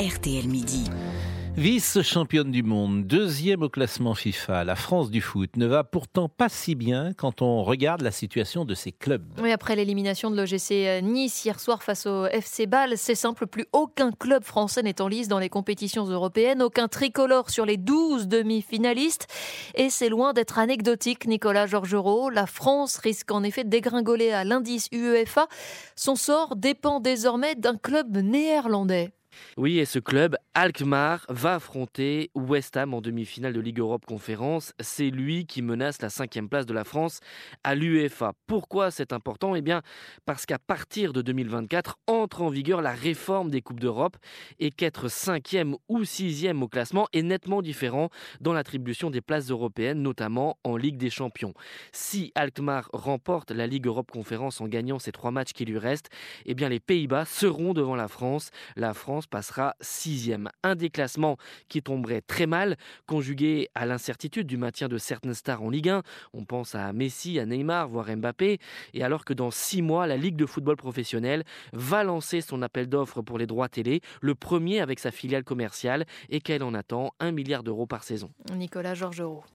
RTL Midi. Vice-championne du monde, deuxième au classement FIFA, la France du foot ne va pourtant pas si bien quand on regarde la situation de ses clubs. Oui, après l'élimination de l'OGC Nice hier soir face au FC Bâle, c'est simple, plus aucun club français n'est en lice dans les compétitions européennes, aucun tricolore sur les 12 demi-finalistes. Et c'est loin d'être anecdotique, Nicolas Georgerot. La France risque en effet de dégringoler à l'indice UEFA. Son sort dépend désormais d'un club néerlandais. Oui, et ce club, Alkmaar, va affronter West Ham en demi-finale de Ligue Europe Conférence. C'est lui qui menace la cinquième place de la France à l'UEFA. Pourquoi c'est important? Eh bien, parce qu'à partir de 2024 entre en vigueur la réforme des Coupes d'Europe et qu'être cinquième ou sixième au classement est nettement différent dans l'attribution des places européennes, notamment en Ligue des Champions. Si Alkmaar remporte la Ligue Europe Conférence en gagnant ces trois matchs qui lui restent, eh bien les Pays-Bas seront devant la France. La France passera sixième. Un déclassement qui tomberait très mal, conjugué à l'incertitude du maintien de certaines stars en Ligue 1. On pense à Messi, à Neymar, voire Mbappé. Et alors que dans six mois, la Ligue de football professionnel va lancer son appel d'offres pour les droits télé, le premier avec sa filiale commerciale, et qu'elle en attend un milliard d'euros par saison. Nicolas Georgerot.